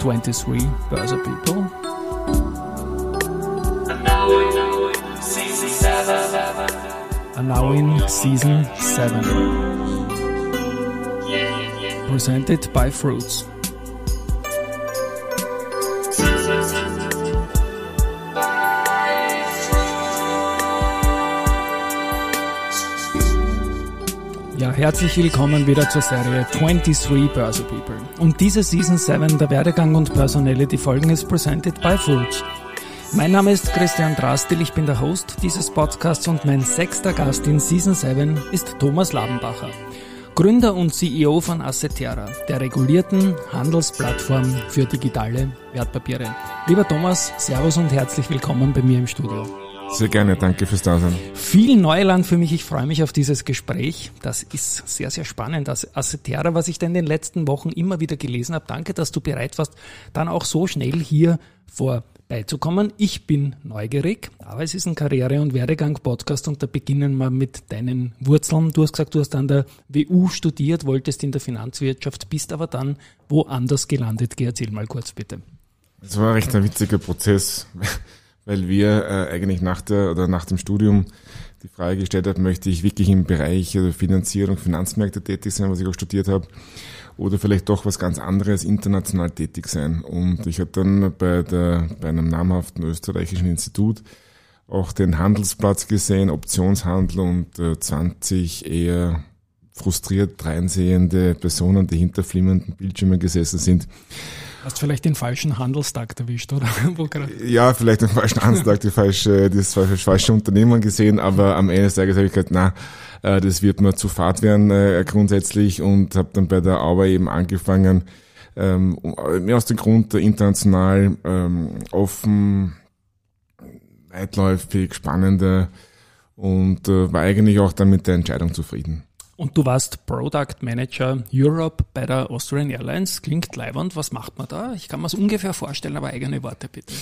23 Börse People. In season 7. Presented by Fruits. Ja, herzlich willkommen wieder zur Serie 23 Börse People. Und diese Season 7 der Werdegang und Personality Folgen ist presented by Fruits. Mein Name ist Christian Drastil, ich bin der Host dieses Podcasts und mein sechster Gast in Season 7 ist Thomas Labenbacher. Gründer und CEO von Assetera, der regulierten Handelsplattform für digitale Wertpapiere. Lieber Thomas, Servus und herzlich willkommen bei mir im Studio. Sehr gerne, danke fürs Dasein. Viel Neuland für mich, ich freue mich auf dieses Gespräch. Das ist sehr, sehr spannend. Das Assetera, was ich da in den letzten Wochen immer wieder gelesen habe, danke, dass du bereit warst, dann auch so schnell hier vorbeizukommen. Ich bin neugierig, aber es ist ein Karriere- und Werdegang-Podcast und da beginnen wir mit deinen Wurzeln. Du hast gesagt, du hast an der WU studiert, wolltest in der Finanzwirtschaft, bist aber dann woanders gelandet. Geh, erzähl mal kurz bitte. Es war recht ein witziger Prozess weil wir äh, eigentlich nach der oder nach dem Studium die Frage gestellt haben, möchte ich wirklich im Bereich also Finanzierung, Finanzmärkte tätig sein, was ich auch studiert habe, oder vielleicht doch was ganz anderes, international tätig sein. Und ich habe dann bei, der, bei einem namhaften österreichischen Institut auch den Handelsplatz gesehen, Optionshandel und äh, 20 eher frustriert reinsehende Personen, die hinter flimmernden Bildschirmen gesessen sind Hast vielleicht den falschen Handelstag erwischt, oder? ja, vielleicht den falschen Handelstag, die falsche, das falsche Unternehmen gesehen, aber am Ende des Tages habe ich gesagt, na, äh, das wird mir zu fad werden äh, grundsätzlich und habe dann bei der Auer eben angefangen, ähm, mehr aus dem Grund international ähm, offen, weitläufig, spannender und äh, war eigentlich auch dann mit der Entscheidung zufrieden. Und du warst Product Manager Europe bei der Austrian Airlines. Klingt leibend. Was macht man da? Ich kann mir es ungefähr vorstellen, aber eigene Worte bitte.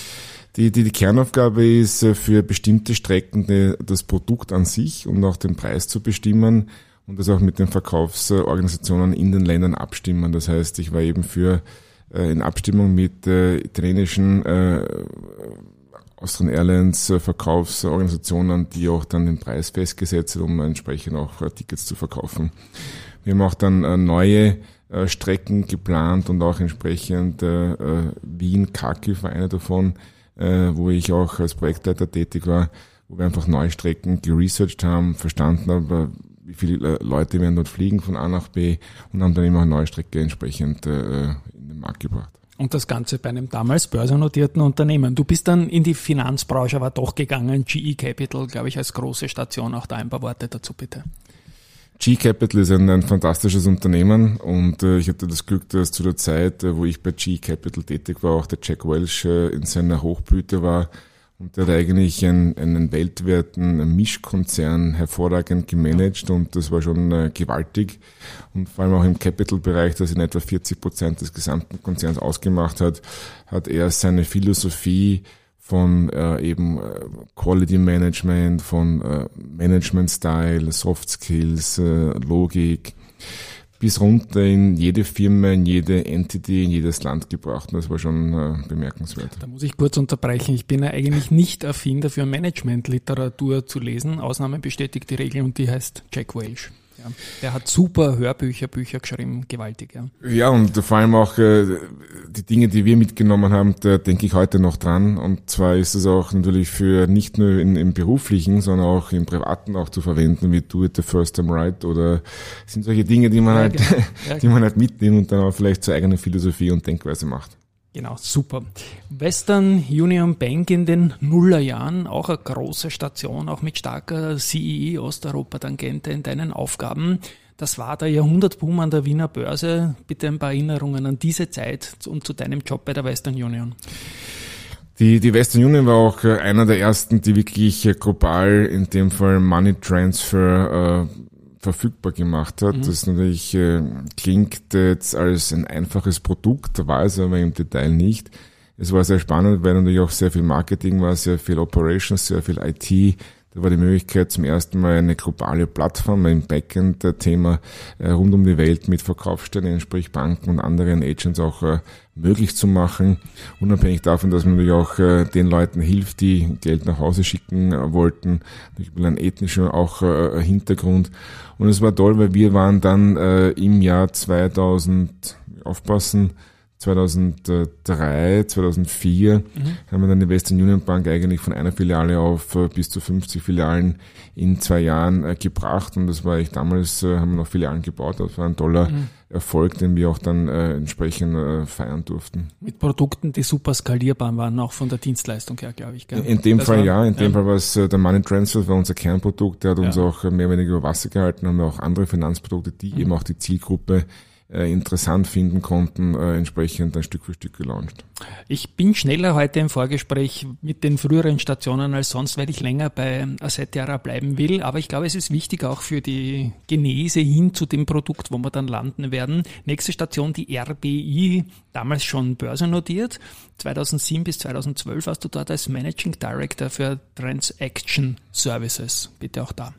Die, die, die Kernaufgabe ist äh, für bestimmte Strecken das Produkt an sich und auch den Preis zu bestimmen und das auch mit den Verkaufsorganisationen in den Ländern abstimmen. Das heißt, ich war eben für äh, in Abstimmung mit äh, italienischen äh, Austrian Airlines äh, Verkaufsorganisationen, die auch dann den Preis festgesetzt haben, um entsprechend auch äh, Tickets zu verkaufen. Wir haben auch dann äh, neue Strecken geplant und auch entsprechend Wien, Kharkiv war eine davon, wo ich auch als Projektleiter tätig war, wo wir einfach neue Strecken geresearched haben, verstanden haben, wie viele Leute werden dort fliegen von A nach B und haben dann immer eine neue Strecke entsprechend in den Markt gebracht. Und das Ganze bei einem damals börsennotierten Unternehmen. Du bist dann in die Finanzbranche aber doch gegangen. GE Capital, glaube ich, als große Station. Auch da ein paar Worte dazu bitte. GE Capital ist ein, ein fantastisches Unternehmen und äh, ich hatte das Glück, dass zu der Zeit, äh, wo ich bei GE Capital tätig war, auch der Jack Welch äh, in seiner Hochblüte war und der hat eigentlich einen, einen weltweiten Mischkonzern hervorragend gemanagt und das war schon äh, gewaltig. Und vor allem auch im Capital-Bereich, das in etwa 40 Prozent des gesamten Konzerns ausgemacht hat, hat er seine Philosophie von äh, eben äh, Quality Management, von äh, Management Style, Soft Skills, äh, Logik, bis runter in jede Firma, in jede Entity, in jedes Land gebracht. Und das war schon äh, bemerkenswert. Da muss ich kurz unterbrechen. Ich bin ja eigentlich nicht affin dafür, Managementliteratur zu lesen. Ausnahme bestätigt die Regel und die heißt Jack Welch. Ja. Der hat super Hörbücher, Bücher geschrieben, gewaltig. Ja, ja und vor allem auch äh, die Dinge, die wir mitgenommen haben, da denke ich heute noch dran. Und zwar ist es auch natürlich für nicht nur in, im beruflichen, sondern auch im privaten auch zu verwenden, wie Do it the first time right oder sind solche Dinge, die man ja, halt, genau. ja, die man halt mitnimmt und dann auch vielleicht zur eigenen Philosophie und Denkweise macht. Genau, super. Western Union Bank in den Nullerjahren, auch eine große Station, auch mit starker CEE Osteuropa-Tangente in deinen Aufgaben. Das war der Jahrhundertboom an der Wiener Börse. Bitte ein paar Erinnerungen an diese Zeit und zu deinem Job bei der Western Union. Die, die Western Union war auch äh, einer der ersten, die wirklich global in dem Fall Money Transfer äh, verfügbar gemacht hat. Mhm. Das natürlich äh, klingt jetzt als ein einfaches Produkt, war es aber im Detail nicht. Es war sehr spannend, weil natürlich auch sehr viel Marketing war, sehr viel Operations, sehr viel IT Da war die Möglichkeit zum ersten Mal eine globale Plattform im Backend-Thema äh, rund um die Welt mit Verkaufsstellen, sprich Banken und anderen Agents auch äh, möglich zu machen, unabhängig davon, dass man natürlich auch äh, den Leuten hilft, die Geld nach Hause schicken wollten, durch einen ethnischen auch Hintergrund. Und es war toll, weil wir waren dann im Jahr 2000, aufpassen, 2003, 2004 mhm. haben wir dann die Western Union Bank eigentlich von einer Filiale auf äh, bis zu 50 Filialen in zwei Jahren äh, gebracht und das war ich damals, äh, haben wir noch Filialen gebaut, das war ein toller mhm. Erfolg, den wir auch dann entsprechend feiern durften. Mit Produkten, die super skalierbar waren, auch von der Dienstleistung her, glaube ich. Gell? In dem das Fall war, ja, in dem ja. Fall war es der Money Transfer, war unser Kernprodukt, der hat uns ja. auch mehr oder weniger über Wasser gehalten, haben wir auch andere Finanzprodukte, die mhm. eben auch die Zielgruppe äh, interessant finden konnten, äh, entsprechend ein Stück für Stück gelauncht. Ich bin schneller heute im Vorgespräch mit den früheren Stationen als sonst, weil ich länger bei Asset bleiben will. Aber ich glaube, es ist wichtig auch für die Genese hin zu dem Produkt, wo wir dann landen werden. Nächste Station, die RBI, damals schon börsennotiert. 2007 bis 2012 warst du dort als Managing Director für Transaction Services. Bitte auch da.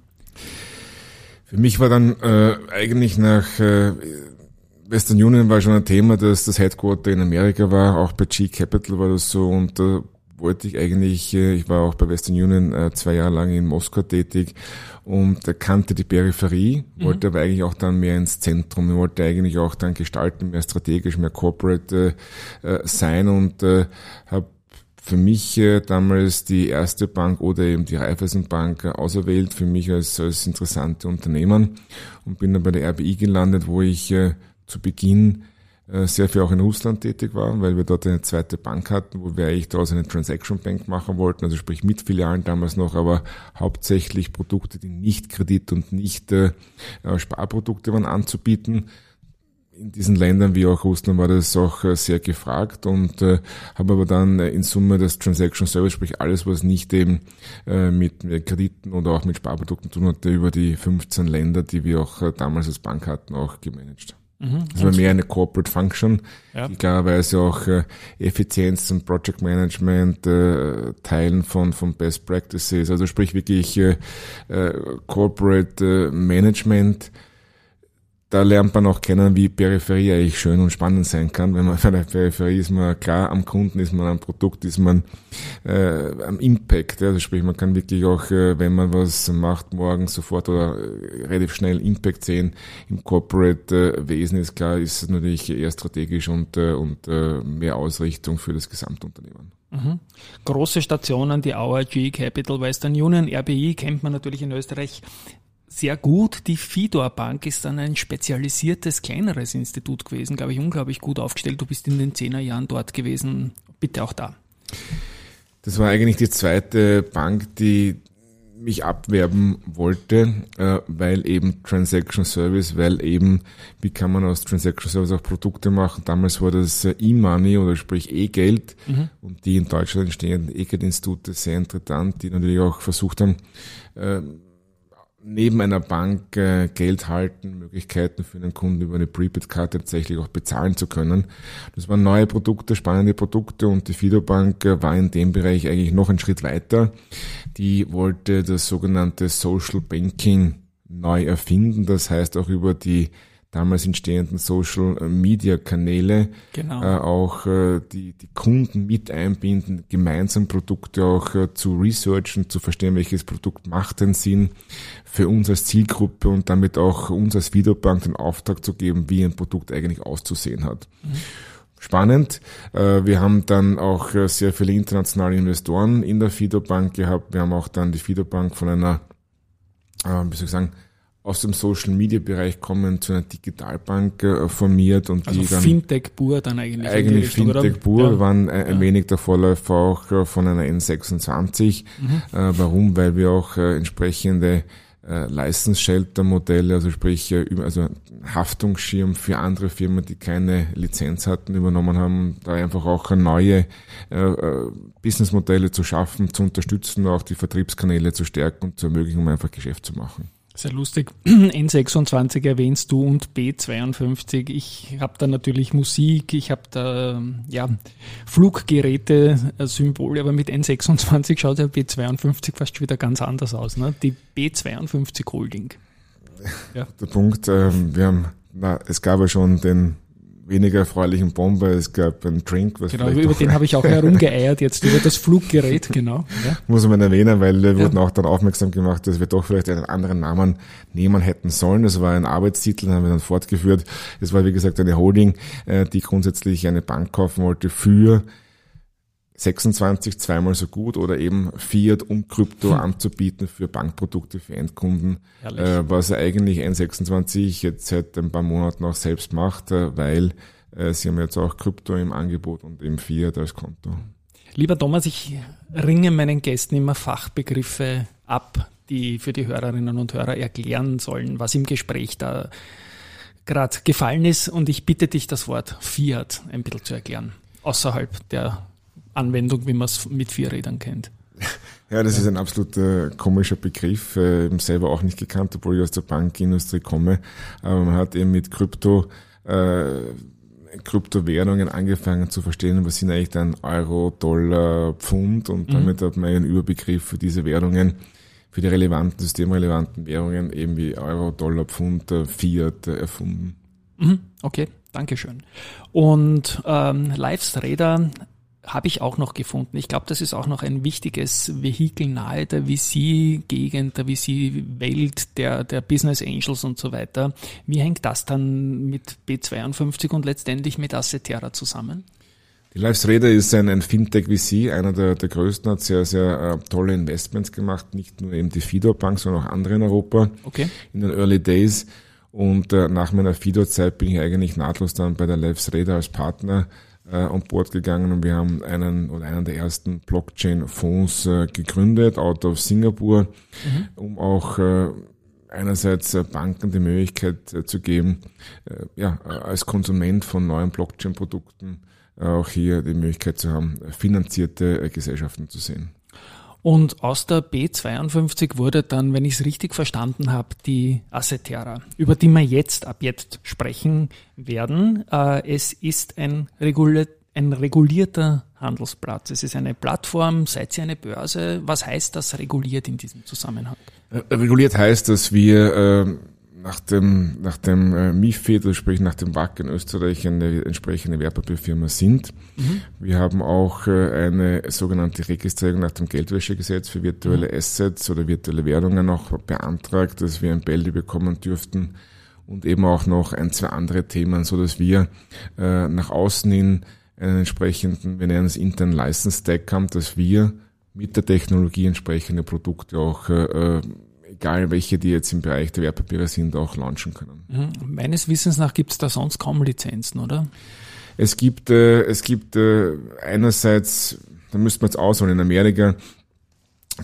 Für mich war dann äh, eigentlich nach äh, Western Union war schon ein Thema, dass das Headquarter in Amerika war, auch bei G Capital war das so. Und da wollte ich eigentlich, äh, ich war auch bei Western Union äh, zwei Jahre lang in Moskau tätig. Und kannte die Peripherie, mhm. wollte aber eigentlich auch dann mehr ins Zentrum, wollte eigentlich auch dann gestalten, mehr strategisch, mehr corporate äh, sein. Und äh, habe für mich äh, damals die erste Bank oder eben die Raiffeisenbank äh, auserwählt, für mich als, als interessante Unternehmen. Und bin dann bei der RBI gelandet, wo ich äh, zu Beginn äh, sehr viel auch in Russland tätig war, weil wir dort eine zweite Bank hatten, wo wir eigentlich daraus eine Transaction Bank machen wollten, also sprich mit Filialen damals noch, aber hauptsächlich Produkte, die nicht Kredit und nicht äh, äh Sparprodukte waren anzubieten. In diesen Ländern wie auch Russland war das auch äh, sehr gefragt und äh, habe aber dann in Summe das Transaction Service, sprich alles, was nicht eben äh, mit, Krediten oder auch mit Sparprodukten zu tun hatte, über die 15 Länder, die wir auch damals als Bank hatten, auch gemanagt. Mhm. Das war mehr eine Corporate Function, ja. klarerweise auch äh, Effizienz und Project Management äh, Teilen von, von Best Practices, also sprich wirklich äh, äh Corporate äh, Management da lernt man auch kennen, wie Peripherie eigentlich schön und spannend sein kann. Wenn man bei der Peripherie ist man klar am Kunden, ist man am Produkt, ist man äh, am Impact. Also sprich, man kann wirklich auch, äh, wenn man was macht, morgen sofort oder äh, relativ schnell Impact sehen. Im Corporate-Wesen äh, ist klar, ist es natürlich eher strategisch und, äh, und äh, mehr Ausrichtung für das Gesamtunternehmen. Mhm. Große Stationen, die Auer, G Capital, Western Union, RBI kennt man natürlich in Österreich sehr gut. Die Fidor Bank ist dann ein spezialisiertes, kleineres Institut gewesen, glaube ich, unglaublich gut aufgestellt. Du bist in den Zehnerjahren dort gewesen. Bitte auch da. Das war eigentlich die zweite Bank, die mich abwerben wollte, äh, weil eben Transaction Service, weil eben, wie kann man aus Transaction Service auch Produkte machen? Damals war das äh, E-Money oder sprich E-Geld und die in Deutschland entstehenden E-Geld-Institute sehr interessant, die natürlich auch versucht haben, äh, neben einer Bank äh, Geld halten, Möglichkeiten für einen Kunden über eine Prepaid-Karte tatsächlich auch bezahlen zu können. Das waren neue Produkte, spannende Produkte und die Fido Bank äh, war in dem Bereich eigentlich noch einen Schritt weiter. Die wollte das sogenannte Social Banking neu erfinden, das heißt auch über die damals entstehenden Social Media Kanäle genau. äh, auch äh, die, die Kunden mit einbinden, gemeinsam Produkte auch äh, zu researchen, zu verstehen, welches Produkt macht denn Sinn für uns als Zielgruppe und damit auch uns als Videobank den Auftrag zu geben, wie ein Produkt eigentlich auszusehen hat. Mhm. Spannend. Äh, wir haben dann auch äh, sehr viele internationale Investoren in der Fido Bank gehabt. Wir haben auch dann die Fido Bank von einer, äh, wie soll ich sagen, aus dem Social Media Bereich kommen zu einer Digitalbank äh, formiert und also die dann Fintech pur dann eigentlich eigentlich Fintech pur ja. waren ein, ja. wenig der Vorläufer auch äh, von einer N26 mhm. äh, warum weil wir auch äh, entsprechende äh, License Shelter Modelle also sprich äh, also Haftungsschirm für andere Firmen die keine Lizenz hatten übernommen haben da einfach auch neue äh, äh, Businessmodelle zu schaffen zu unterstützen auch die Vertriebskanäle zu stärken und zu ermöglichen um einfach Geschäft zu machen Sehr lustig. N26 erwähnst du und B52. Ich habe da natürlich Musik, ich habe da ja, Fluggeräte, äh, Symbole, aber mit N26 schaut der B52 fast wieder ganz anders aus. Ne? Die B52 Holding. Ja. Der Punkt, ähm, wir haben, na, es gab ja schon den weniger erfreulichen Bomber. Es gab einen Drink, was Genau, über den habe ich auch herumgeeiert, jetzt über das Fluggerät, genau. Ja. Muss man erwähnen, weil wir ja. wurden auch dann aufmerksam gemacht, dass wir doch vielleicht einen anderen Namen nehmen hätten sollen. Das war ein Arbeitstitel, den haben wir dann fortgeführt. Es war, wie gesagt, eine Holding, äh, die grundsätzlich eine Bank kaufen wollte für 26 zweimal so gut oder eben Fiat und Krypto hm. anzubieten für Bankprodukte für Endkunden, äh, was eigentlich N26 jetzt seit ein paar Monaten auch selbst macht, äh, weil äh, sie haben jetzt auch Krypto im Angebot und eben Fiat als Konto. Lieber Thomas, ich ringe meinen Gästen immer Fachbegriffe ab, die für die Hörerinnen und Hörer erklären sollen, was im Gespräch da gerade gefallen ist. Und ich bitte dich, das Wort Fiat ein bisschen zu erklären, außerhalb der Anwendung, wie man es mit Vierrädern kennt. Ja, das ja. ist ein absolut äh, komischer Begriff, äh, selber auch nicht gekannt, obwohl ich aus der Bankindustrie komme. Aber man hat eben mit Krypto, äh, Kryptowährungen angefangen zu verstehen, was sind eigentlich dann Euro, Dollar, Pfund und mhm. damit hat man einen Überbegriff für diese Währungen, für die relevanten, systemrelevanten Währungen, eben wie Euro, Dollar, Pfund, äh, Fiat äh, erfunden. Mhm. Okay, Dankeschön. Und ähm, Lives Räder habe ich auch noch gefunden. Ich glaube, das ist auch noch ein wichtiges Vehikel nahe der VC-Gegend, der VC-Welt, der, der Business Angels und so weiter. Wie hängt das dann mit B52 und letztendlich mit Assetera zusammen? Die Lives Raider ist ein, ein Fintech-VC, einer der, der größten, hat sehr, sehr äh, tolle Investments gemacht, nicht nur eben die Fidor Bank, sondern auch andere in Europa okay. in den Early Days. Und äh, nach meiner Fidor-Zeit bin ich eigentlich nahtlos dann bei der Lives Raider als Partner äh, an Bord gegangen und wir haben einen oder einen der ersten Blockchain-Fonds äh, gegründet, out of Singapur, mhm. um auch äh, einerseits äh, Banken die Möglichkeit äh, zu geben, äh, ja, als Konsument von neuen Blockchain-Produkten auch hier die Möglichkeit zu haben, finanzierte Gesellschaften zu sehen. Und aus der B52 wurde dann, wenn ich es richtig verstanden habe, die Assetera, über die wir jetzt ab jetzt sprechen werden. Äh, es ist ein, reguliert, ein regulierter Handelsplatz. Es ist eine Plattform, seid ihr eine Börse? Was heißt das reguliert in diesem Zusammenhang? Äh, reguliert heißt, dass wir äh, nach dem, nach dem äh, MIFID, sprich nach dem WAC in Österreich, eine entsprechende Wertpapierfirma sind. Mhm. Wir haben auch äh, eine sogenannte Registrierung nach dem Geldwäschegesetz für virtuelle mhm. Assets oder virtuelle Währungen noch beantragt, dass wir ein Bälde bekommen dürften und eben auch noch ein, zwei andere Themen, so dass wir äh, nach außen hin einen entsprechenden, wir nennen es internen License Stack haben, dass wir mit der Technologie entsprechende Produkte auch äh, egal welche, die jetzt im Bereich der Wertpapiere sind, auch launchen können. Mhm. Meines Wissens nach gibt es da sonst kaum Lizenzen, oder? Es gibt, äh, es gibt äh, einerseits, da müsste man jetzt ausholen, in Amerika,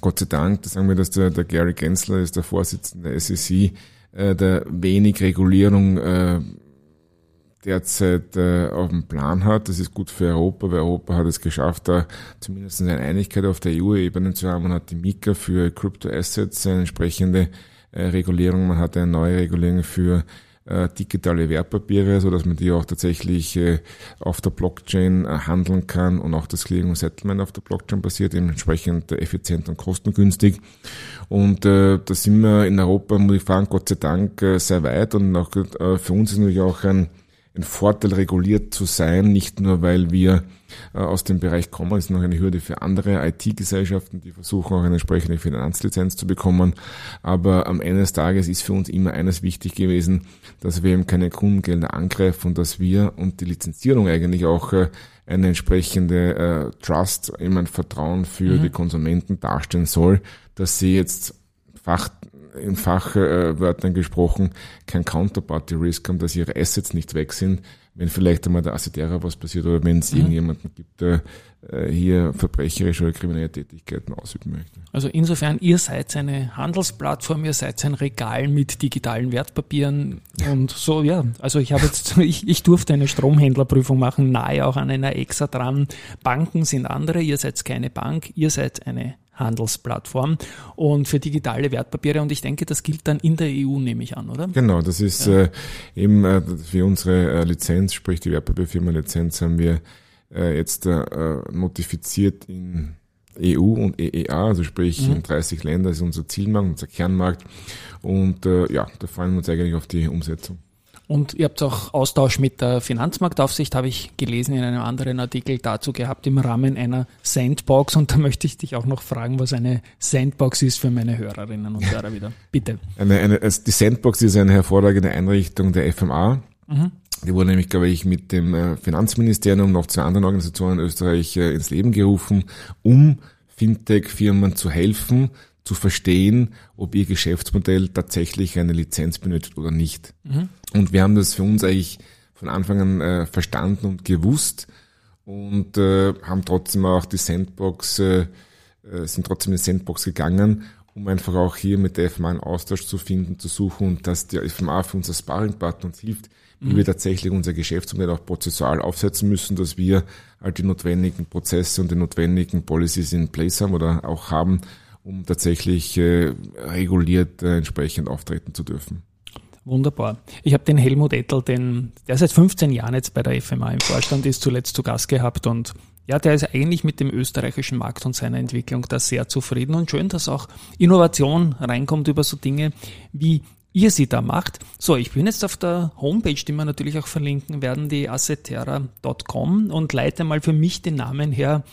Gott sei Dank, da sagen wir, dass der, der Gary Gensler ist der Vorsitzende der SEC, äh, der wenig Regulierung äh, derzeit äh, auf dem Plan hat. Das ist gut für Europa, weil Europa hat es geschafft, da zumindest eine Einigkeit auf der EU-Ebene zu haben. Man hat die Mika für Crypto Assets, eine entsprechende äh, Regulierung. Man hat eine neue Regulierung für äh, digitale Wertpapiere, so dass man die auch tatsächlich äh, auf der Blockchain äh, handeln kann und auch das Clearing und Settlement auf der Blockchain basiert, entsprechend effizient und kostengünstig. Und äh, da sind wir in Europa, muss ich sagen, Gott sei Dank äh, sehr weit und auch äh, für uns ist natürlich auch ein ein Vorteil, reguliert zu sein, nicht nur weil wir äh, aus dem Bereich kommen, es ist noch eine Hürde für andere IT-Gesellschaften, die versuchen auch eine entsprechende Finanzlizenz zu bekommen. Aber am Ende des Tages ist für uns immer eines wichtig gewesen, dass wir eben keine Kundengelder angreifen und dass wir und die Lizenzierung eigentlich auch äh, eine entsprechende äh, Trust, immer ein Vertrauen für mhm. die Konsumenten darstellen soll, dass sie jetzt Fach in Fachwörtern gesprochen, kein Counterparty-Risk haben, dass ihre Assets nicht weg sind, wenn vielleicht einmal der Assetera was passiert oder wenn es mhm. irgendjemanden gibt, der äh, hier verbrecherische oder kriminelle Tätigkeiten ausüben möchte. Also insofern, ihr seid eine Handelsplattform, ihr seid ein Regal mit digitalen Wertpapieren und so, ja. Also ich habe jetzt, ich, ich durfte eine Stromhändlerprüfung machen, nahe auch an einer EXA dran. Banken sind andere, ihr seid keine Bank, ihr seid eine Handelsplattform und für digitale Wertpapiere. Und ich denke, das gilt dann in der EU, nehme ich an, oder? Genau, das ist ja. äh, eben äh, für unsere äh, Lizenz, sprich die Wertpapierfirma-Lizenz, haben wir äh, jetzt äh, notifiziert in EU und EEA, also sprich mhm. in 30 Länder ist unser Zielmarkt, unser Kernmarkt. Und äh, ja, da freuen wir uns eigentlich auf die Umsetzung. Und ihr habt auch Austausch mit der Finanzmarktaufsicht, habe ich gelesen in einem anderen Artikel dazu gehabt, im Rahmen einer Sandbox. Und da möchte ich dich auch noch fragen, was eine Sandbox ist für meine Hörerinnen und Hörer wieder. Bitte. Eine, eine, also die Sandbox ist eine hervorragende Einrichtung der FMA. Mhm. Die wurde nämlich, glaube ich, mit dem äh, Finanzministerium und noch zwei anderen Organisationen in Österreich äh, ins Leben gerufen, um Fintech-Firmen zu helfen, zu verstehen, ob ihr Geschäftsmodell tatsächlich eine Lizenz benötigt oder nicht. Mhm. Und wir haben das für uns eigentlich von Anfang an äh, verstanden und gewusst und äh, haben trotzdem auch die Sandbox, äh, äh sind trotzdem in die Sandbox gegangen, um einfach auch hier mit der FMA einen Austausch zu finden, zu suchen und dass die FMA für uns als Sparringpartner uns hilft, wie mhm. wir tatsächlich unser Geschäftsmodell auch prozessual aufsetzen müssen, dass wir halt die notwendigen Prozesse und die notwendigen Policies in place haben oder auch haben, um tatsächlich äh, reguliert äh, entsprechend auftreten zu dürfen. Wunderbar. Ich habe den Helmut Ettel, den, der seit 15 Jahren jetzt bei der FMA im Vorstand ist, zuletzt zu Gast gehabt und ja, der ist eigentlich mit dem österreichischen Markt und seiner Entwicklung da sehr zufrieden und schön, dass auch Innovation reinkommt über so Dinge, wie ihr sie da macht. So, ich bin jetzt auf der Homepage, die wir natürlich auch verlinken werden, die assetera.com und leite mal für mich den Namen her.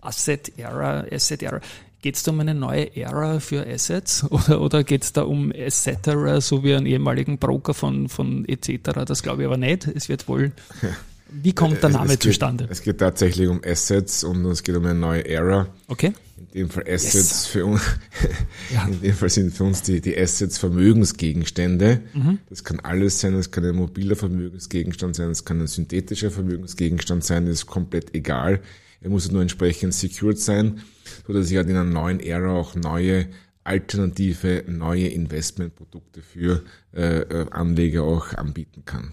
Asset Era, Asset Era. Geht es da um eine neue Ära für Assets oder, oder geht es da um Assetera, so wie einen ehemaligen Broker von, von etc.? Das glaube ich aber nicht. Es wird wohl. Wie kommt der Name es, es zustande? es geht tatsächlich um Assets und es geht um eine neue Ära. Okay. In dem Fall Assets yes. für uns. ja. In dem Fall sind für uns die, die Assets Vermögensgegenstände. Mhm. Das kann alles sein. Das kann ein mobiler Vermögensgegenstand sein. Das kann ein synthetischer Vermögensgegenstand sein. Das ist komplett egal. Er muss nur entsprechend secured sein so dass ich halt in einer neuen Ära auch neue alternative, neue Investmentprodukte für äh, äh, Anleger auch anbieten kann.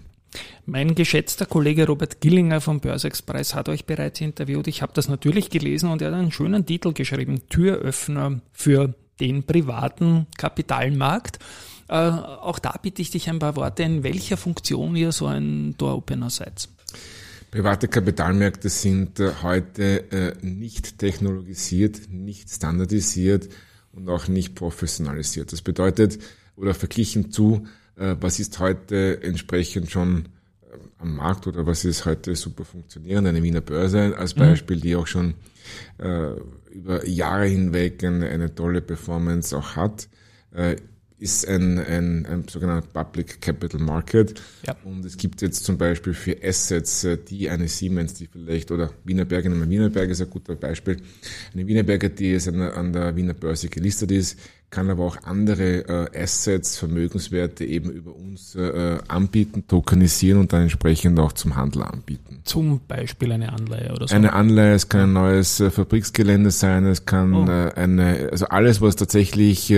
Mein geschätzter Kollege Robert Gillinger vom Börse-Express hat euch bereits interviewt. Ich habe das natürlich gelesen und er hat einen schönen Titel geschrieben, Türöffner für den privaten Kapitalmarkt. Äh, auch da bitte ich dich ein paar Worte, in welcher Funktion ihr so ein Door-Opener seid. Private Kapitalmärkte sind äh, heute äh, nicht technologisiert, nicht standardisiert und auch nicht professionalisiert. Das bedeutet, oder verglichen zu, äh, was ist heute entsprechend schon am Markt oder was ist heute super funktionierend, eine Wiener Börse als mhm. Beispiel, die auch schon über Jahre hinweg eine, eine tolle Performance auch hat ist ein, ein, ein sogenannter Public Capital Market. Ja. Und es gibt jetzt zum Beispiel für Assets, äh, die eine Siemens, die vielleicht, oder Wienerberger, nehmen wir Wienerberger ist ein guter Beispiel, eine Wienerberger, die jetzt an, der Wiener Börse gelistet ist, kann aber auch andere äh, Assets, Vermögenswerte eben über uns äh, anbieten, tokenisieren und dann entsprechend auch zum Handel anbieten. Zum Beispiel eine Anleihe oder so? Eine Anleihe, es kann ein neues äh, Fabriksgelände sein, es kann oh. äh, eine, also alles, was tatsächlich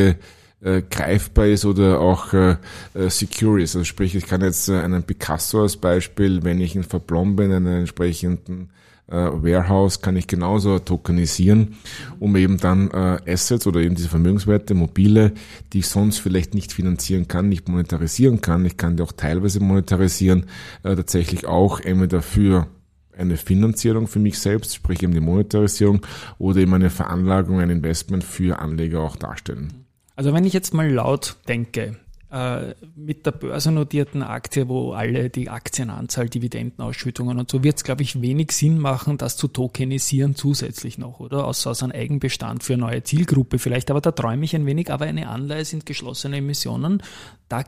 äh, greifbar ist oder auch äh, äh, secure ist. Also sprich, ich kann jetzt äh, einen Picasso als Beispiel, wenn ich ihn verplombe in einem entsprechenden äh, Warehouse, kann ich genauso tokenisieren, um eben dann äh, Assets oder eben diese Vermögenswerte, mobile, die ich sonst vielleicht nicht finanzieren kann, nicht monetarisieren kann. Ich kann die auch teilweise monetarisieren, äh, tatsächlich auch entweder für eine Finanzierung für mich selbst, sprich eben die Monetarisierung oder eben eine Veranlagung, ein Investment für Anleger auch darstellen. Also wenn ich jetzt mal laut denke, äh, mit der börsennotierten Aktie, wo alle die Aktienanzahl, Dividendenausschüttungen und so, wird es, glaube ich, wenig Sinn machen, das zu tokenisieren zusätzlich noch, oder? Außer aus einem Eigenbestand für eine neue Zielgruppe vielleicht. Aber da träume ich ein wenig. Aber eine Anleihe sind geschlossene Emissionen. Da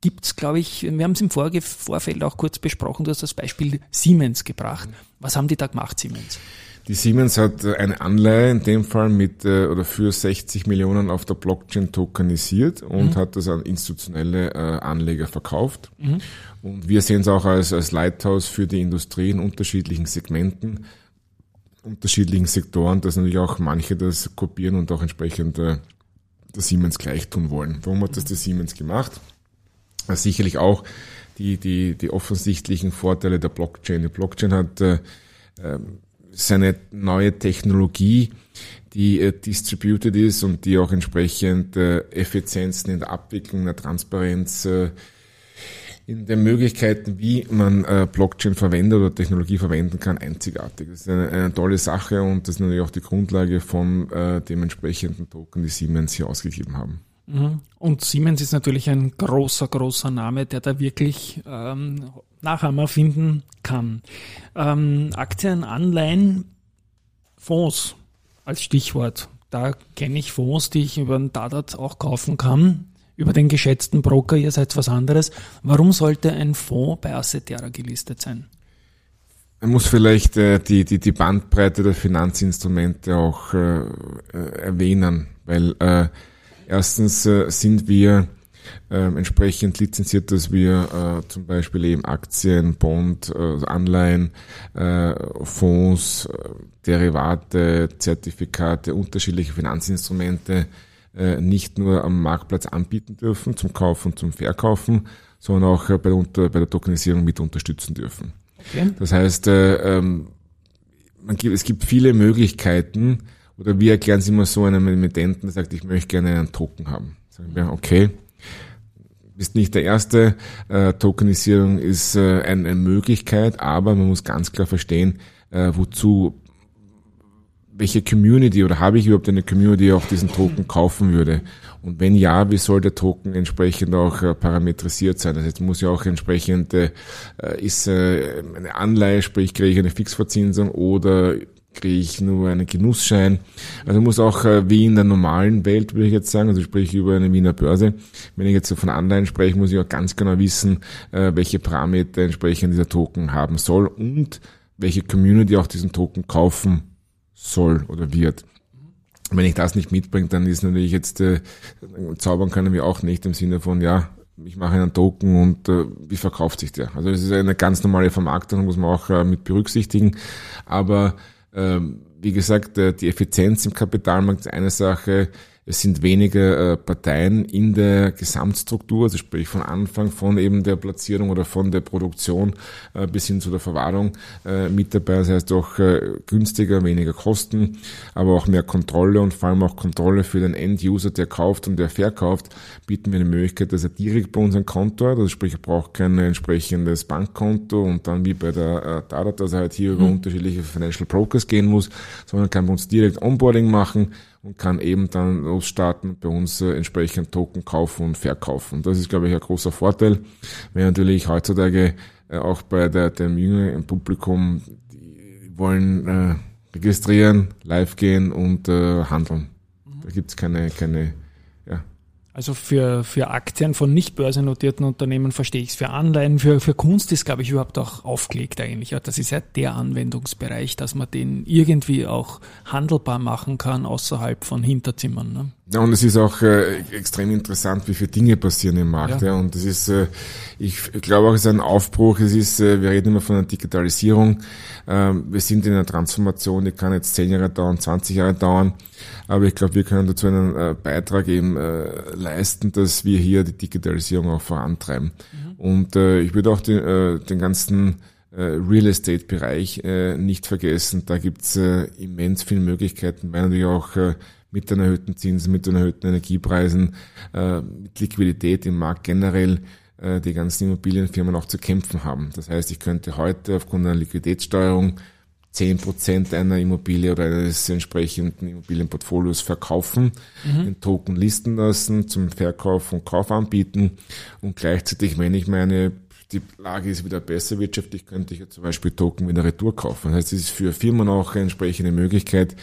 gibt's, glaube ich, wir haben es im Vorfeld auch kurz besprochen, du hast das Beispiel Siemens gebracht. Was haben die da gemacht, Siemens? Die Siemens hat äh, eine Anleihe in dem Fall mit äh, oder für 60 Millionen auf der Blockchain tokenisiert und mhm. hat das an institutionelle äh, Anleger verkauft. Mhm. Und wir sehen es auch als, als Lighthouse für die Industrie in unterschiedlichen Segmenten, unterschiedlichen Sektoren, dass natürlich auch manche das kopieren und auch entsprechend der Siemens gleich tun wollen. Warum hat das die Siemens gemacht? Sicherlich auch die, die, die offensichtlichen Vorteile der Blockchain. Die Blockchain hat äh, ähm, ist eine neue Technologie, die äh, distributed ist und die auch entsprechend äh, Effizienzen in der Abwicklung, der Transparenz, äh, in den Möglichkeiten, wie man Blockchain verwendet oder Technologie verwenden kann, einzigartig. Das ist eine, eine, tolle Sache und das ist natürlich auch die Grundlage von äh, dem entsprechenden Token, die Siemens hier ausgegeben haben. Mhm. Und Siemens ist natürlich ein großer, großer Name, der da wirklich ähm, Nachahmer finden kann. Ähm, Aktien, Anleihen, Fonds als Stichwort. Da kenne ich Fonds, die ich über den Dadat auch kaufen kann über den geschätzten Broker, ihr seid was anderes. Warum sollte ein Fonds bei Assetera gelistet sein? Man muss vielleicht äh, die, die, die Bandbreite der Finanzinstrumente auch äh, äh, erwähnen, weil äh, erstens äh, sind wir äh, entsprechend lizenziert, dass wir äh, zum Beispiel eben Aktien, Bond, äh, Anleihen, äh, Fonds, äh, Derivate, Zertifikate, unterschiedliche Finanzinstrumente äh, nicht nur am Marktplatz anbieten dürfen zum Kaufen und zum Verkaufen, sondern auch äh, bei der, bei der Tokenisierung mit unterstützen dürfen. Okay. Das heißt, äh, ähm, man gibt, es gibt viele Möglichkeiten, oder wir erklären es immer so einem Emittenten, der sagt, ich möchte gerne einen Token haben. Sagen wir, okay, bist nicht der Erste. Äh, Tokenisierung ist äh, eine Möglichkeit, aber man muss ganz klar verstehen, äh, wozu welche Community oder habe ich überhaupt eine Community, die auch diesen Token kaufen würde? Und wenn ja, wie soll der Token entsprechend auch äh, parametrisiert sein? Das heißt, muss ja auch entsprechend, äh, ist äh, eine Anleihe, sprich kriege ich eine Fixverzinsung oder kriege ich nur einen Genussschein. Also muss auch äh, wie in der normalen Welt, würde ich jetzt sagen, also sprich über eine Wiener Börse. Wenn ich jetzt so von Anleihen spreche, muss ich auch ganz genau wissen, äh, welche Parameter entsprechend dieser Token haben soll und welche Community auch diesen Token kaufen soll oder wird. Wenn ich das nicht mitbringe, dann ist natürlich jetzt, äh, zaubern können wir auch nicht im Sinne von, ja, ich mache einen Token und äh, wie verkauft sich der? Also das ist eine ganz normale Vermarktung, muss man auch äh, mit berücksichtigen. Aber wie gesagt, äh, die Effizienz im Kapitalmarkt ist eine Sache, es sind weniger äh, Parteien in der Gesamtstruktur, also sprich von Anfang von eben der Platzierung oder von der Produktion äh, bis hin zu der Verwahrung äh, mit dabei. Das heißt auch äh, günstiger, weniger Kosten, aber auch mehr Kontrolle und vor allem auch Kontrolle für den End-User, der kauft und der verkauft, bieten wir eine Möglichkeit, dass er direkt bei uns ein Konto hat, also sprich er braucht kein entsprechendes Bankkonto und dann wie bei der äh, Dadat, dass er halt hier mhm. über unterschiedliche Financial Brokers gehen muss, sondern kann bei uns direkt Onboarding machen, und kann eben dann losstarten, bei uns äh, entsprechend Token kaufen und verkaufen. Das ist, glaube ich, ein großer Vorteil, weil natürlich heutzutage äh, auch bei der, dem jüngeren Publikum, die wollen äh, registrieren, live gehen und äh, handeln. Da gibt's keine, keine also für, für Aktien von nicht börsennotierten Unternehmen verstehe ich es. Für Anleihen, für, für Kunst ist, glaube ich, überhaupt auch aufgelegt eigentlich. Das ist ja der Anwendungsbereich, dass man den irgendwie auch handelbar machen kann außerhalb von Hinterzimmern. Ne? Ja, und es ist auch äh, extrem interessant, wie viele Dinge passieren im Markt. Ja. ja. Und das ist, äh, ich glaube auch, es ist ein Aufbruch. Es ist, äh, wir reden immer von einer Digitalisierung. Ähm, wir sind in einer Transformation, die kann jetzt zehn Jahre dauern, 20 Jahre dauern. Aber ich glaube, wir können dazu einen äh, Beitrag eben äh, leisten, dass wir hier die Digitalisierung auch vorantreiben. Mhm. Und äh, ich würde auch den, äh, den ganzen äh, Real Estate Bereich äh, nicht vergessen. Da gibt's äh, immens viele Möglichkeiten, weil natürlich auch äh, mit den erhöhten Zinsen, mit den erhöhten Energiepreisen, äh, mit Liquidität im Markt generell äh, die ganzen Immobilienfirmen auch zu kämpfen haben. Das heißt, ich könnte heute aufgrund einer Liquiditätssteuerung zehn Prozent einer Immobilie oder eines entsprechenden Immobilienportfolios verkaufen, mhm. den Token listen lassen, zum Verkauf und Kauf anbieten und gleichzeitig, wenn ich meine, die Lage ist wieder besser wirtschaftlich, könnte ich ja zum Beispiel Token wieder retour kaufen. Das heißt, es ist für Firmen auch eine entsprechende Möglichkeit,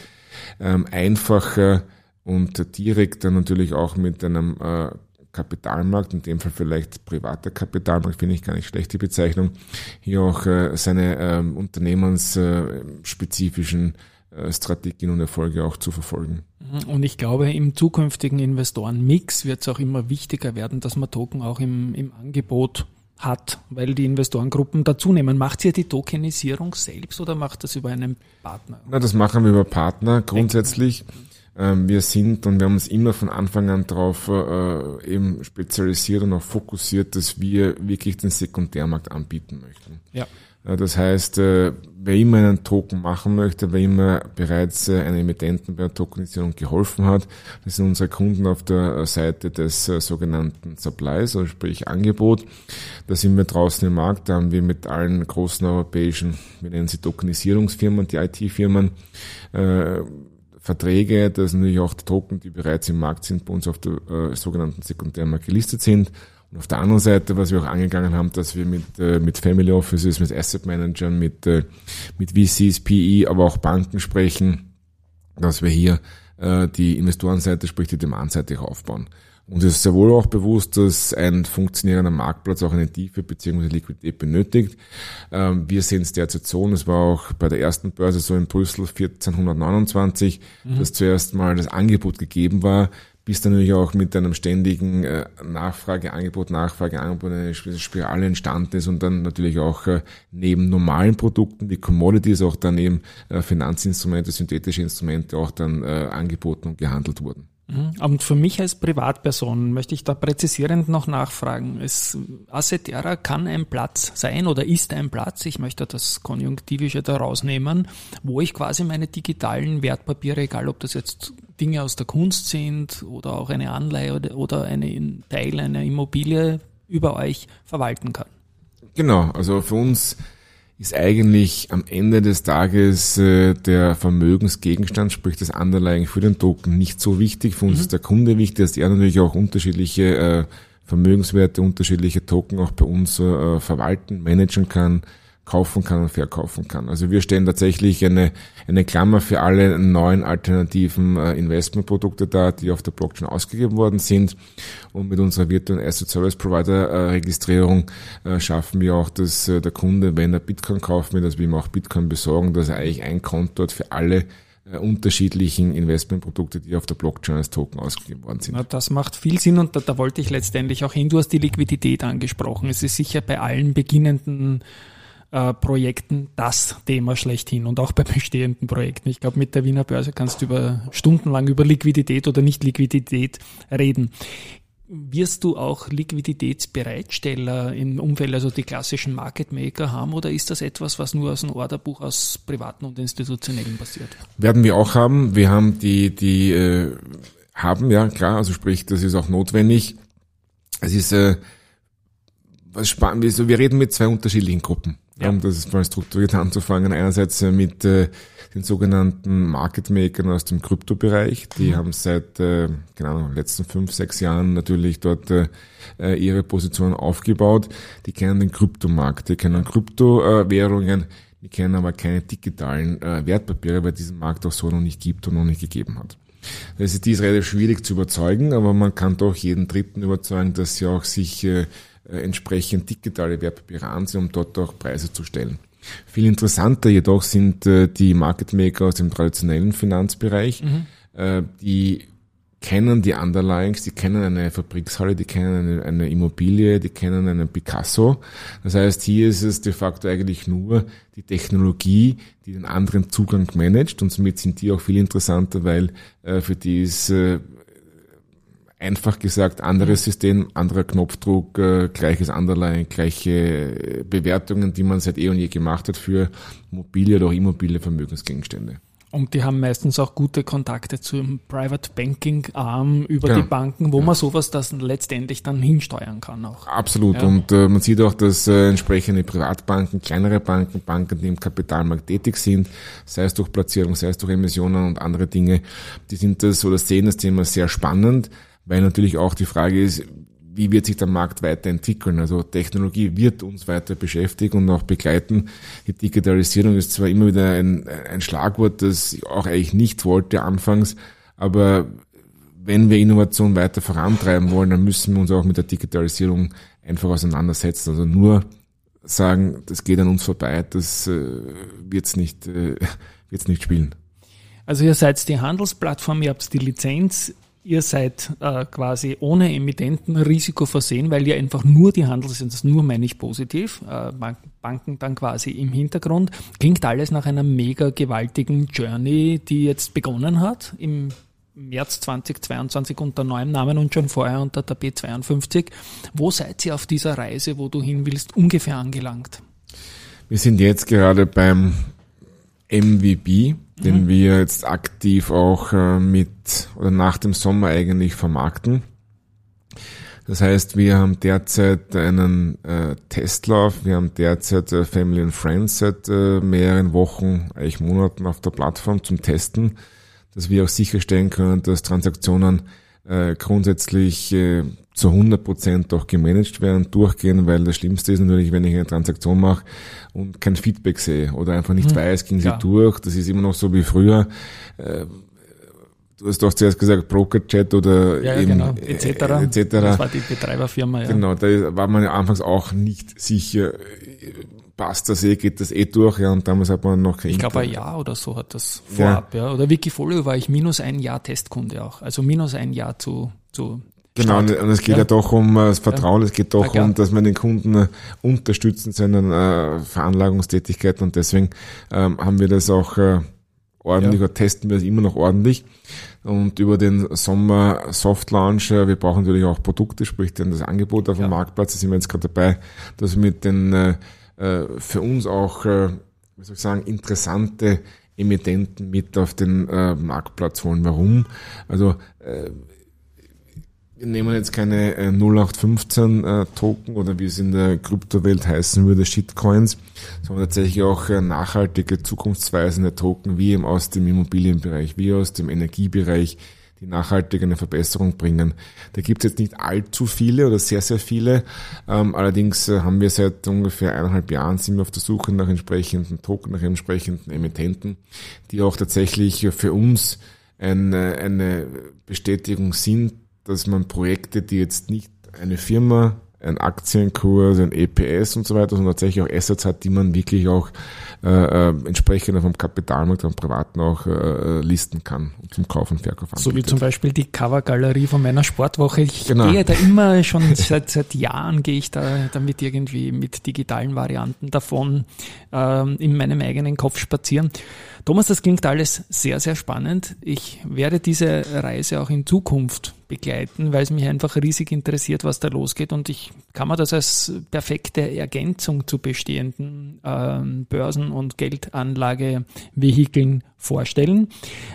ähm, einfacher und direkt dann natürlich auch mit einem äh, Kapitalmarkt, in dem Fall vielleicht privater Kapitalmarkt, finde ich gar nicht schlecht die Bezeichnung, hier auch äh, seine ähm, unternehmensspezifischen äh, Strategien und Erfolge auch zu verfolgen. Mhm. Und ich glaube, im zukünftigen Investorenmix wird es auch immer wichtiger werden, dass man Token auch im, im Angebot hat, weil die Investorengruppen dazunehmen. Macht ihr die Tokenisierung selbst oder macht das über einen Partner? Na, das machen wir über Partner grundsätzlich. Ähm, wir sind und wir haben uns immer von Anfang an darauf äh, eben spezialisiert und auch fokussiert, dass wir wirklich den Sekundärmarkt anbieten möchten. Ja. Äh, das heißt, äh, wer immer einen Token machen möchte, wer immer bereits äh, einen Emittenten bei der Tokenisierung geholfen hat, das sind unsere Kunden auf der Seite des sogenannten Supplies, also sprich Angebot. Da sind wir draußen im Markt, da haben wir mit allen großen europäischen, wir nennen sie Tokenisierungsfirmen, die IT-Firmen, äh, Verträge, das sind natürlich auch Token, die bereits im Markt sind, bei uns auf der äh, sogenannten Sekundärmarkt gelistet sind. Und auf der anderen Seite, was wir auch angegangen haben, dass wir mit, äh, mit Family Offices, mit Asset Managern, mit, äh, mit VCs, PE, aber auch Banken sprechen, dass wir hier äh, die Investorenseite, sprich die Demandseite aufbauen. Und es ist sehr wohl auch bewusst, dass ein funktionierender Marktplatz auch eine Tiefe bzw. Liquidität benötigt. Ähm, wir sehen es derzeit so, und es war auch bei der ersten Börse so in Brüssel 1429, mhm. dass zuerst mal das Angebot gegeben war, bis dann natürlich auch mit einem ständigen äh, Nachfrage, Angebot, Nachfrage, Angebot eine Spirale entstanden ist und dann natürlich auch äh, neben normalen Produkten wie Commodities auch dann eben äh, Finanzinstrumente, synthetische Instrumente auch dann angeboten und gehandelt wurden. Mhm. Und für mich als Privatperson möchte ich da präzisierend noch nachfragen. Es, Assetera kann ein Platz sein oder ist ein Platz, ich möchte das Konjunktivische da rausnehmen, wo ich quasi meine digitalen Wertpapiere, egal ob das jetzt Dinge aus der Kunst sind oder auch eine Anleihe oder, oder eine Teil einer Immobilie über euch verwalten kann. Genau, also für uns ist eigentlich am Ende des Tages äh, der Vermögensgegenstand, sprich das Underlying für den Token, nicht so wichtig. Für uns mhm. ist der Kunde wichtig, dass er natürlich auch unterschiedliche äh, Vermögenswerte, unterschiedliche Token auch bei uns äh, verwalten, managen kann kaufen kann und verkaufen kann. Also wir stellen tatsächlich eine, eine Klammer für alle neuen alternativen äh, Investmentprodukte dar, die auf der Blockchain ausgegeben worden sind. Und mit unserer virtuellen Asset Service Provider äh, Registrierung äh, schaffen wir auch, dass der Kunde, wenn er Bitcoin kaufen will, dass wir ihm auch Bitcoin besorgen, dass er eigentlich ein Konto hat für alle unterschiedlichen Investmentprodukte, die auf der Blockchain als Token ausgegeben worden sind. Na, das macht viel Sinn und da, da wollte ich letztendlich auch hin. Du hast die Liquidität angesprochen. Es ist sicher bei allen beginnenden äh, Projekten das Thema schlechthin und auch bei bestehenden Projekten. Ich glaube, mit der Wiener Börse kannst du über stundenlang über Liquidität oder Nicht-Liquidität reden. Wirst du auch Liquiditätsbereitsteller im Umfeld, also die klassischen Market Maker haben, oder ist das etwas, was nur aus dem Orderbuch aus privaten und institutionellen passiert? Werden wir auch haben. Wir haben die, die äh, haben, ja klar, also sprich, das ist auch notwendig. Es ist äh, was spannend, wir reden mit zwei unterschiedlichen Gruppen ja. um das mal strukturiert anzufangen. Einerseits äh, mit äh, den sogenannten Market Makern aus dem Kryptobereich. Die mhm. haben seit äh, genau letzten fünf, sechs Jahren natürlich dort äh, äh, ihre Position aufgebaut. Die kennen den Kryptomarkt, die kennen Kryptowährungen, die kennen aber keine digitalen äh, Wertpapiere, weil diesen Markt auch so noch nicht gibt und noch nicht gegeben hat. Das ist, die ist relativ schwierig zu überzeugen, aber man kann doch jeden Dritten überzeugen, dass sie auch sich äh, äh, entsprechend digitale Wertpapiere ansehen, um dort auch Preise zu stellen. Viel interessanter jedoch sind äh, die Market Maker aus dem traditionellen Finanzbereich, mhm. äh, die kennen die Underlyings, die kennen eine Fabrikshalle, die kennen eine, eine, Immobilie, die kennen einen Picasso. Das heißt, hier ist es de facto eigentlich nur die Technologie, die den anderen Zugang managt und somit sind die auch viel interessanter, weil äh, für die ist äh, einfach gesagt, anderes System, anderer Knopfdruck, äh, gleiches Underline, gleiche Bewertungen, die man seit eh und je gemacht hat für mobile oder auch immobile Vermögensgegenstände. Und die haben meistens auch gute Kontakte zum Private Banking Arm über ja. die Banken, wo ja. man sowas das letztendlich dann hinsteuern kann auch. Absolut. Ja. Und äh, man sieht auch, dass äh, entsprechende Privatbanken, kleinere Banken, Banken, die im Kapitalmarkt tätig sind, sei es durch Platzierung, sei es durch Emissionen und andere Dinge, die sind das oder sehen das Thema sehr spannend weil natürlich auch die Frage ist, wie wird sich der Markt weiterentwickeln? Also Technologie wird uns weiter beschäftigen und auch begleiten. Die Digitalisierung ist zwar immer wieder ein, ein Schlagwort, das ich auch eigentlich nicht wollte anfangs, aber wenn wir Innovation weiter vorantreiben wollen, dann müssen wir uns auch mit der Digitalisierung einfach auseinandersetzen. Also nur sagen, das geht an uns vorbei, das äh, wird's nicht, äh, wird's nicht spielen. Also ihr seid die Handelsplattform, ihr habt die Lizenz, ihr seid äh, quasi ohne Emittentenrisiko versehen, weil ihr einfach nur die Handel sind, das nur meine ich positiv, äh, Banken dann quasi im Hintergrund. Klingt alles nach einer mega gewaltigen Journey, die jetzt begonnen hat im März 2022 unter neuem Namen und schon vorher unter der B52. Wo seid ihr auf dieser Reise, wo du hin willst, ungefähr angelangt? Wir sind jetzt gerade beim MVP, den mhm. wir jetzt aktiv auch äh, mit oder nach dem Sommer eigentlich vermarkten. Das heißt, wir haben derzeit einen äh, Testlauf, wir haben derzeit äh, Family and Friends seit äh, mehreren Wochen, eigentlich Monaten auf der Plattform zum Testen, dass wir auch sicherstellen können, dass Transaktionen äh, grundsätzlich äh, zu 100 Prozent auch gemanagt werden, durchgehen, weil das Schlimmste ist natürlich, wenn ich eine Transaktion mache und kein Feedback sehe oder einfach nicht hm, weiß, ging sie ja. durch. Das ist immer noch so wie früher. Äh, du hast doch zuerst gesagt Broker-Chat oder ja, ja, eben, genau. etc. Äh, etc. Das war die Betreiberfirma, ja. Genau, da war man ja anfangs auch nicht sicher, passt das eh, geht das eh durch, ja, und damals hat man noch kein Ich glaube, ein Jahr oder so hat das vorab, ja. ja. Oder Wikifolio war ich minus ein Jahr Testkunde auch, also minus ein Jahr zu, zu Genau, und, und es geht ja. ja doch um äh, das Vertrauen, es geht doch um, dass man den Kunden äh, unterstützt in seinen äh, Veranlagungstätigkeiten und deswegen ähm, haben wir das auch äh, ordentlich ja. oder testen wir es immer noch ordentlich. Und über den Sommer Soft Launch, wir brauchen natürlich auch Produkte, sprich dann das Angebot auf dem ja. Marktplatz. Da sind wir jetzt gerade dabei, dass wir mit den äh, äh, für uns auch, äh, wie soll ich sagen, interessante Emittenten mit auf den äh, Marktplatz holen. Warum? Also äh, wir nehmen jetzt keine äh, 0815 äh, Token oder wie es in der Kryptowelt heißen würde, Shitcoins, sondern tatsächlich auch äh, nachhaltige, zukunftsweisende Token, wie eben aus dem Immobilienbereich, wie aus dem Energiebereich, die nachhaltig eine Verbesserung bringen. Da gibt es jetzt nicht allzu viele oder sehr, sehr viele. Ähm, allerdings äh, haben wir seit ungefähr eineinhalb Jahren sind wir auf der Suche nach entsprechenden Token, nach entsprechenden Emittenten, die auch tatsächlich für uns eine, eine Bestätigung sind, dass man Projekte, die jetzt nicht eine Firma, ein Aktienkurs, ein EPS und so weiter, sondern tatsächlich auch Assets hat, die man wirklich auch äh, äh, entsprechend vom Kapitalmarkt und Privaten auch äh, listen kann und zum Kauf und Verkauf anbietet. So wie zum Beispiel die Covergalerie von meiner Sportwoche. Ich genau. gehe da immer schon seit, seit Jahren gehe ich da damit irgendwie mit digitalen Varianten davon ähm, in meinem eigenen Kopf spazieren. Thomas, das klingt alles sehr, sehr spannend. Ich werde diese Reise auch in Zukunft begleiten, weil es mich einfach riesig interessiert, was da losgeht. Und ich kann mir das als perfekte Ergänzung zu bestehenden ähm, Börsen- und Geldanlagevehikeln vorstellen.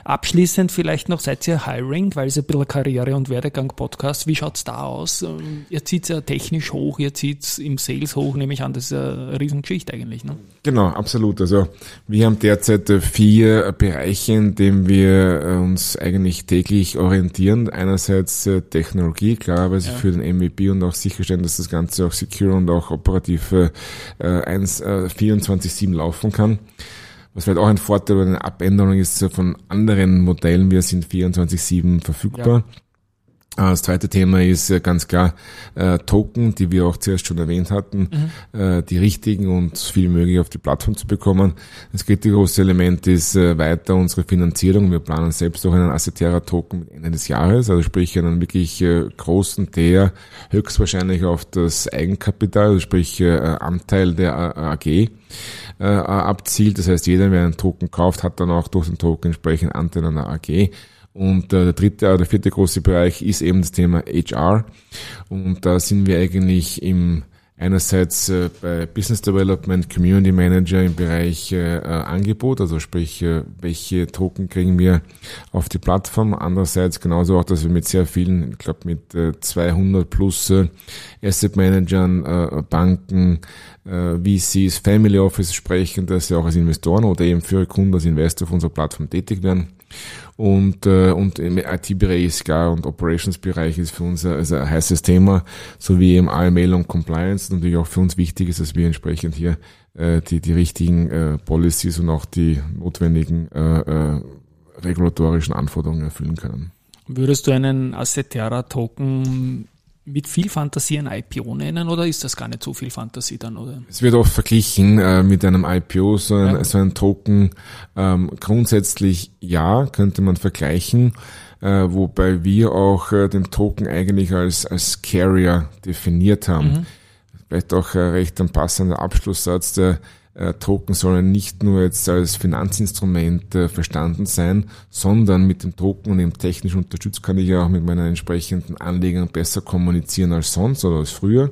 Abschließend vielleicht noch, seid ihr Hiring, weil es ein bisschen Karriere- und Werdegang-Podcast. Wie schaut's da aus? Ähm, ihr zieht ja technisch hoch, ihr zieht im Sales hoch, nehme ich an. Das ist eine Riesengeschichte eigentlich. Ne? Genau, absolut. Also wir haben derzeit vier Bereiche, in denen wir uns eigentlich täglich orientieren. Einerseits äh, Technologie, klar, weil sie ja. für den MVP und auch sicherstellen, dass das Ganze auch secure und auch operativ äh, 24-7 äh, laufen kann. Was vielleicht auch ein Vorteil oder eine Abänderung ist von anderen Modellen. Wir sind 24-7 verfügbar. Ja. Äh, das zweite Thema ist ganz klar äh, Token, die wir auch zuerst schon erwähnt hatten, mhm. äh, die richtigen und viel möglich auf die Plattform zu bekommen. Das dritte große Element ist äh, weiter unsere Finanzierung. Wir planen selbst auch einen Assetera-Token Ende des Jahres, also sprich einen wirklich äh, großen, der höchstwahrscheinlich auf das Eigenkapital, also sprich äh, Anteil der AG äh, abzielt. Das heißt, jeder, der einen Token kauft, hat dann auch durch den Token entsprechend Anteil an der AG. Und äh, der dritte, der vierte große Bereich ist eben das Thema HR. Und da sind wir eigentlich im einerseits äh, bei Business Development, Community Manager im Bereich äh, äh, Angebot, also sprich, äh, welche Token kriegen wir auf die Plattform. Andererseits genauso auch, dass wir mit sehr vielen, ich glaube mit äh, 200 plus äh, Asset Managern, äh, Banken, VCs, Family Office sprechen, dass sie auch als Investoren oder eben für Kunden als Investor auf unserer Plattform tätig werden. Und, äh, und im IT-Bereich klar und Operations-Bereich ist für uns also ein heißes Thema, sowie im AML und Compliance natürlich auch für uns wichtig ist, dass wir entsprechend hier äh, die, die richtigen äh, Policies und auch die notwendigen äh, äh, regulatorischen Anforderungen erfüllen können. Würdest du einen Assetera-Token mit viel Fantasie ein IPO nennen oder ist das gar nicht so viel Fantasie dann? Oder? Es wird oft verglichen äh, mit einem IPO, so ein, ja. so ein Token. Ähm, grundsätzlich ja, könnte man vergleichen, äh, wobei wir auch äh, den Token eigentlich als, als Carrier definiert haben. Mhm. Vielleicht auch äh, recht ein passender Abschlusssatz. Der Token sollen nicht nur jetzt als Finanzinstrument äh, verstanden sein, sondern mit dem Token und eben technisch unterstützt kann ich ja auch mit meinen entsprechenden Anlegern besser kommunizieren als sonst oder als früher.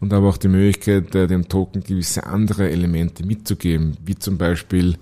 Und aber auch die Möglichkeit, äh, dem Token gewisse andere Elemente mitzugeben, wie zum Beispiel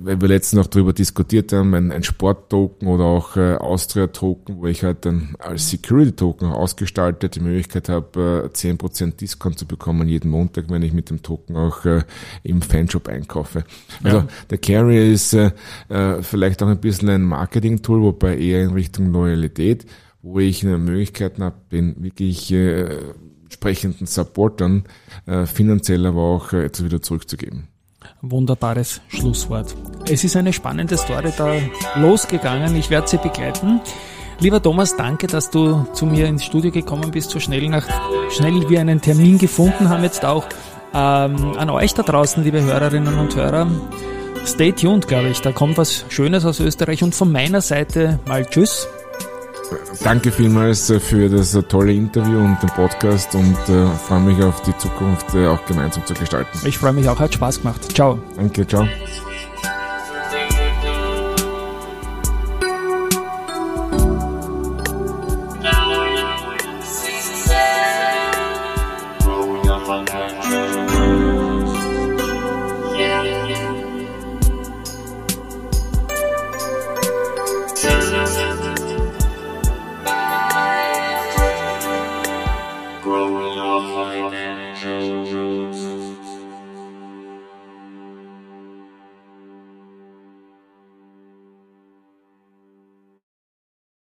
weil wir letztens noch darüber diskutiert haben, ein, ein Sporttoken oder auch äh, Austria-Token, wo ich halt dann als Security-Token ausgestaltet die Möglichkeit habe, äh, 10% Discount zu bekommen jeden Montag, wenn ich mit dem Token auch äh, im Fanshop einkaufe. Also ja. der Carrier ist äh, äh, vielleicht auch ein bisschen ein Marketing-Tool, wobei eher in Richtung Loyalität, wo ich eine Möglichkeit habe, den wirklich äh, entsprechenden Supportern äh, finanziell aber auch äh, wieder zurückzugeben wunderbares Schlusswort. Es ist eine spannende Story da losgegangen. Ich werde sie begleiten. Lieber Thomas, danke, dass du zu mir ins Studio gekommen bist, so schnell nach schnell wir einen Termin gefunden haben jetzt auch ähm, an euch da draußen, liebe Hörerinnen und Hörer. Stay tuned, glaube ich. Da kommt was Schönes aus Österreich und von meiner Seite mal Tschüss. Danke vielmals äh, für das äh, tolle Interview und den Podcast und äh, freue mich auf die Zukunft äh, auch gemeinsam zu gestalten. Ich freue mich auch, hat Spaß gemacht. Ciao. Danke, ciao.